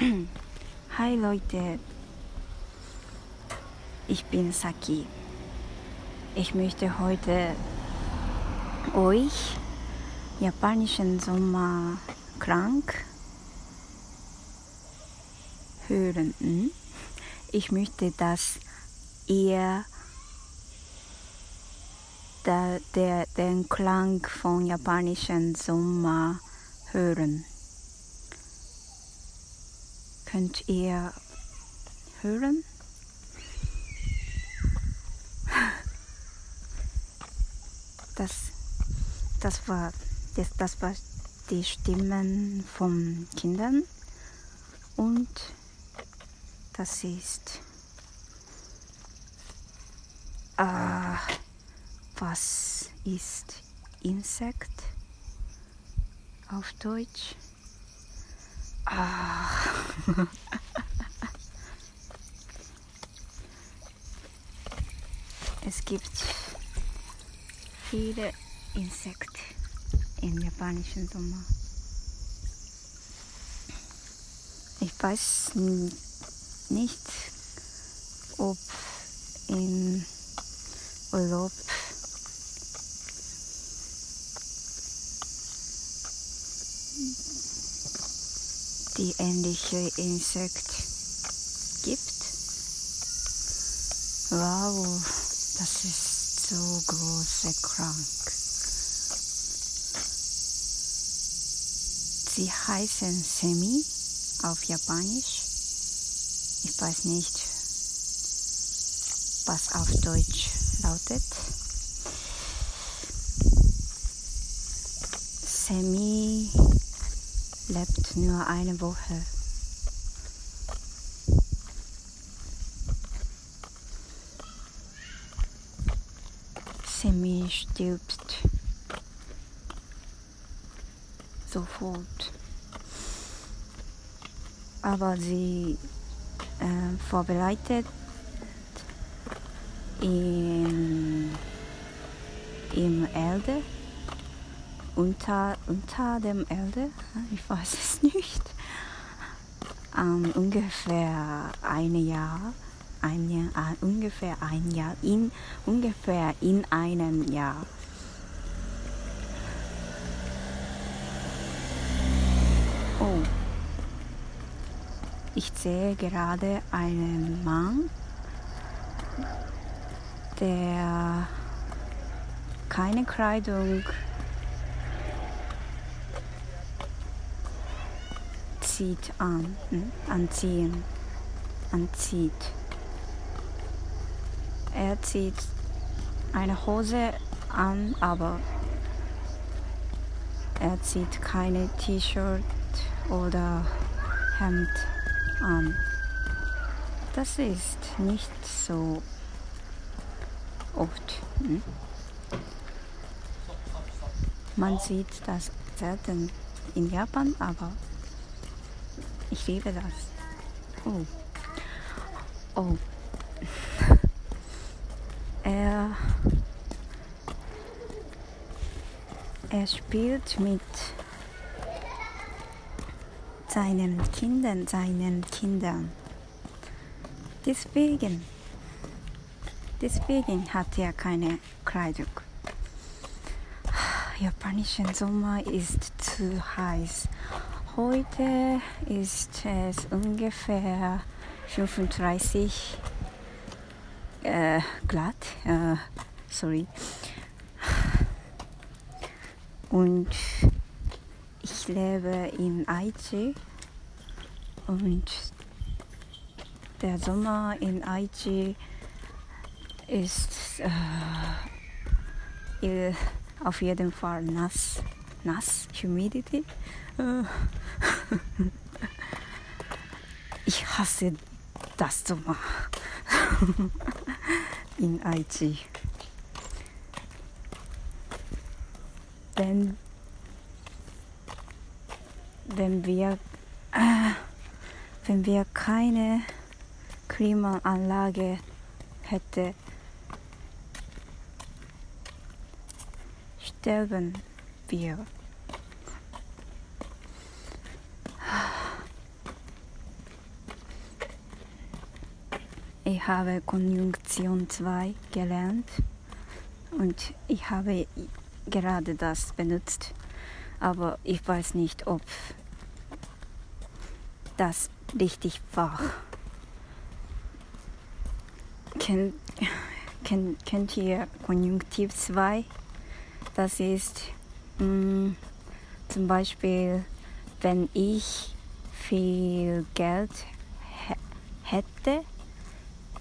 Hi Leute, ich bin Saki. Ich möchte heute euch japanischen Sommerklang hören. Hm? Ich möchte, dass ihr der, der, den Klang von japanischen Sommer hören. Könnt ihr hören? Das, das, war, das, das war die Stimmen von Kindern und das ist äh, was ist Insekt auf Deutsch? Ah. es gibt viele Insekten im japanischen Sommer. Ich weiß nicht, ob in Urlaub die ähnliche Insekt gibt. Wow, das ist so große krank. Sie heißen Semi auf Japanisch. Ich weiß nicht, was auf Deutsch lautet. Semi lebt nur eine Woche. Semi stirbt sofort. Aber sie äh, vorbereitet in, im Erde unter, unter dem Erde, ich weiß es nicht, ähm, ungefähr ein Jahr, ein Jahr, äh, ungefähr ein Jahr, in, ungefähr in einem Jahr. Oh, ich sehe gerade einen Mann, der keine Kleidung zieht an, hm? anziehen, anzieht. Er zieht eine Hose an, aber er zieht keine T-Shirt oder Hemd an. Das ist nicht so oft. Hm? Man sieht das selten in Japan, aber ich liebe das. Oh. Oh. Er, er spielt mit seinen Kindern, seinen Kindern. Deswegen, deswegen hat er keine Kleidung. Japanischen Sommer ist zu heiß Heute ist es ungefähr 35 äh, Grad. Äh, sorry. Und ich lebe in Aichi und der Sommer in Aichi ist äh, auf jeden Fall nass, nass, Humidity. Ich hasse das Sommer in Aichi. Wenn, wenn, wir, äh, wenn wir keine Klimaanlage hätten, sterben wir. Ich habe Konjunktion 2 gelernt und ich habe gerade das benutzt, aber ich weiß nicht, ob das richtig war. Kennt, kennt, kennt ihr Konjunktiv 2? Das ist mh, mm, zum Beispiel, wenn ich viel Geld hätte,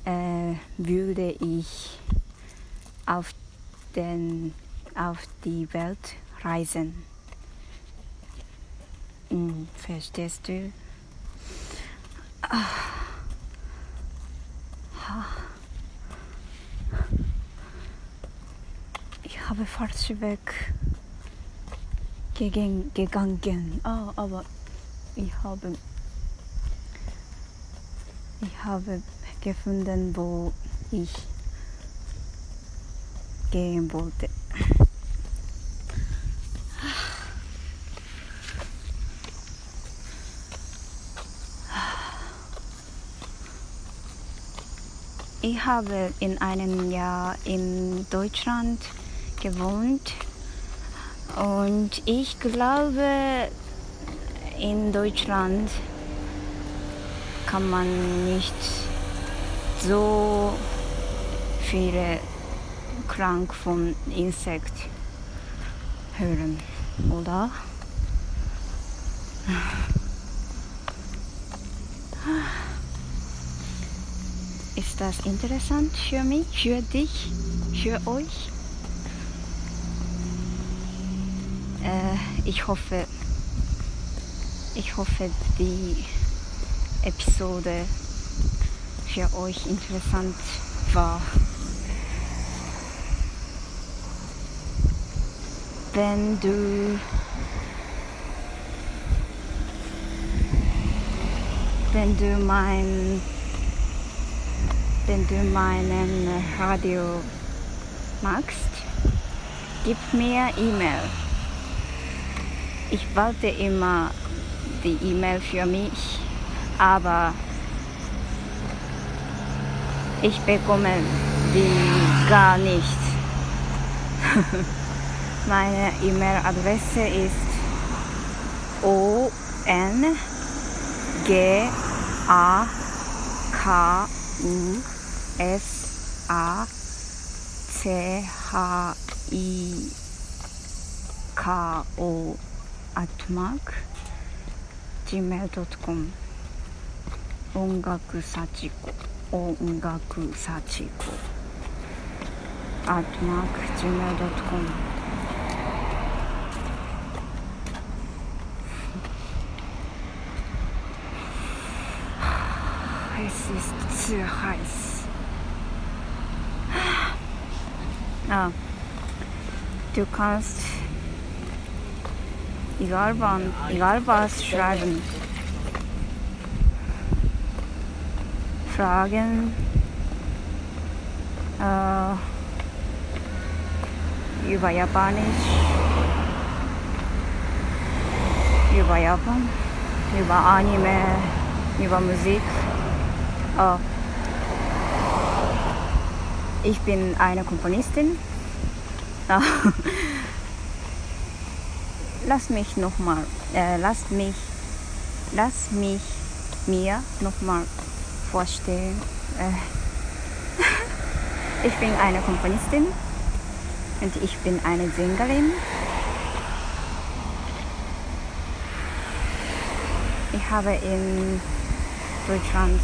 äh, würde ich auf, den, auf die Welt reisen. Hm, verstehst du? Ah. Ich habe falsch weg gegangen. Ah, aber ich habe, ich habe gefunden, wo ich gehen wollte. Ich habe in einem Jahr in Deutschland gewohnt und ich glaube, in Deutschland kann man nicht so viele krank von Insekt hören, oder? Ist das interessant für mich, für dich, für euch? Äh, ich hoffe, ich hoffe, die Episode für euch interessant war. Wenn du wenn du mein wenn du meinen Radio magst, gib mir E-Mail. Ich warte immer die E-Mail für mich, aber ich bekomme die gar nicht. Meine E-Mail-Adresse ist o n g a k u s a c h i k o at mark gmail.com 音楽幸子 音楽幸子 at mark gmail.com Es ist zu heiß. Ah, du kannst egal wann, egal was schreiben. Fragen äh, über Japanisch, über Japan, über Anime, über Musik. Äh, ich bin eine Komponistin. lass mich noch mal, äh, lass mich, lass mich mir noch mal vorstellen. Äh, ich bin eine Komponistin und ich bin eine Sängerin. Ich habe in Deutschland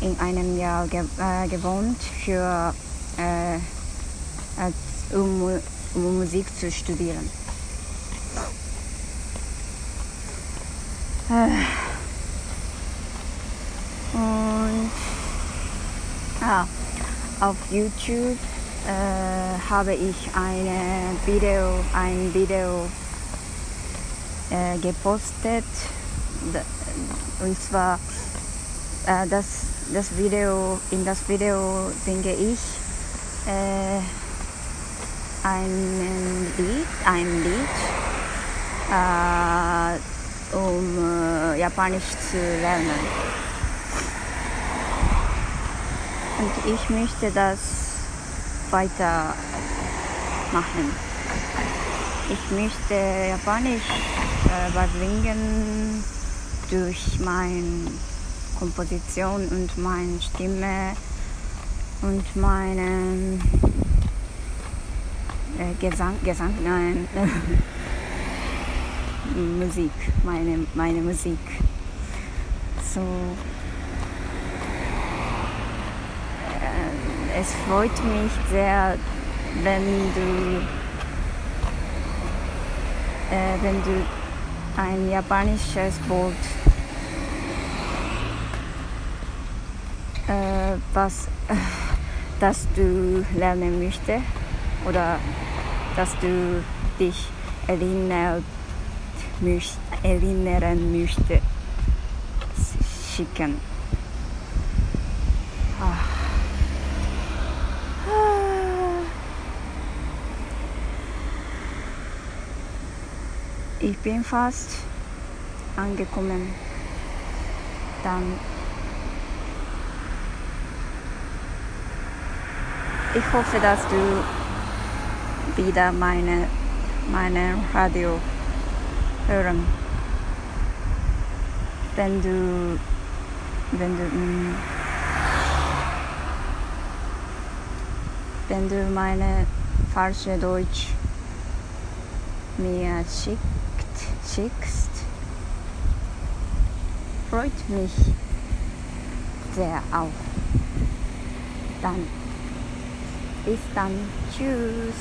in einem Jahr ge äh, gewohnt, für, äh, als, um, um Musik zu studieren. Äh. Ja, auf YouTube äh, habe ich eine Video, ein Video äh, gepostet. Und zwar äh, das, das Video, in das Video singe ich äh, ein Lied, ein Lied äh, um äh, Japanisch zu lernen. Und ich möchte das weiter machen. Ich möchte Japanisch äh, überbringen durch meine Komposition und meine Stimme und meine äh, Gesang, Gesang, nein, Musik, meine, meine Musik. So, äh, es freut mich sehr, wenn du, äh, wenn du ein japanisches Wort, äh, was, das du lernen möchtest oder dass du dich erinnert, erinnern möchtest, schicken. Ich bin fast angekommen. Dann ich hoffe, dass du wieder meine, meine Radio hören. Wenn du, wenn du, mm, wenn du meine falsche Deutsch mir schickst, schickst, freut mich sehr auch. Dann bis dann. Tschüss.